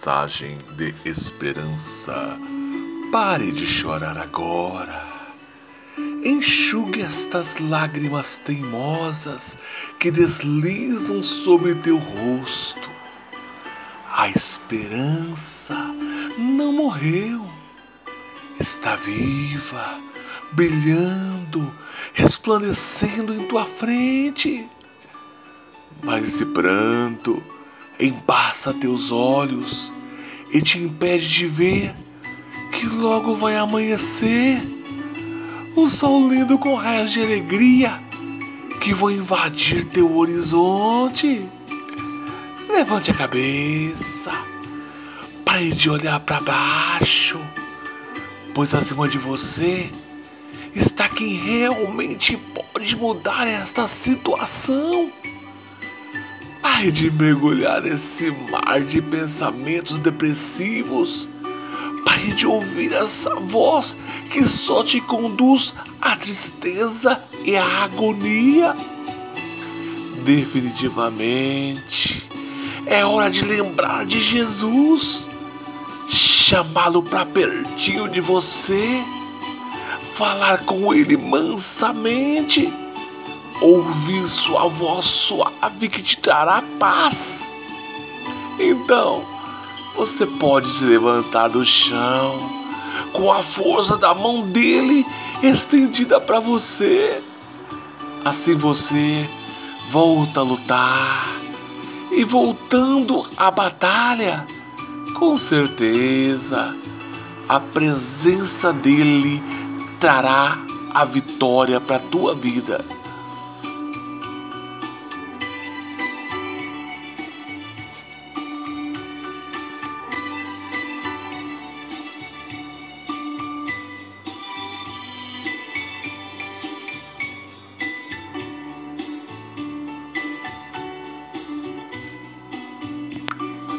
mensagem de esperança. Pare de chorar agora. Enxugue estas lágrimas teimosas que deslizam sobre teu rosto. A esperança não morreu, está viva, brilhando, resplandecendo em tua frente. Mas esse pranto embaça teus olhos e te impede de ver que logo vai amanhecer. O sol lindo com raios de alegria que vão invadir teu horizonte. Levante a cabeça, pare de olhar para baixo, pois acima de você está quem realmente pode mudar esta situação. Pare de mergulhar nesse mar de pensamentos depressivos. Pare de ouvir essa voz que só te conduz à tristeza e à agonia. Definitivamente, é hora de lembrar de Jesus, chamá-lo para pertinho de você, falar com ele mansamente ouvir sua voz suave que te trará paz. Então, você pode se levantar do chão com a força da mão dele estendida para você. Assim você volta a lutar e voltando à batalha, com certeza a presença dele trará a vitória para tua vida.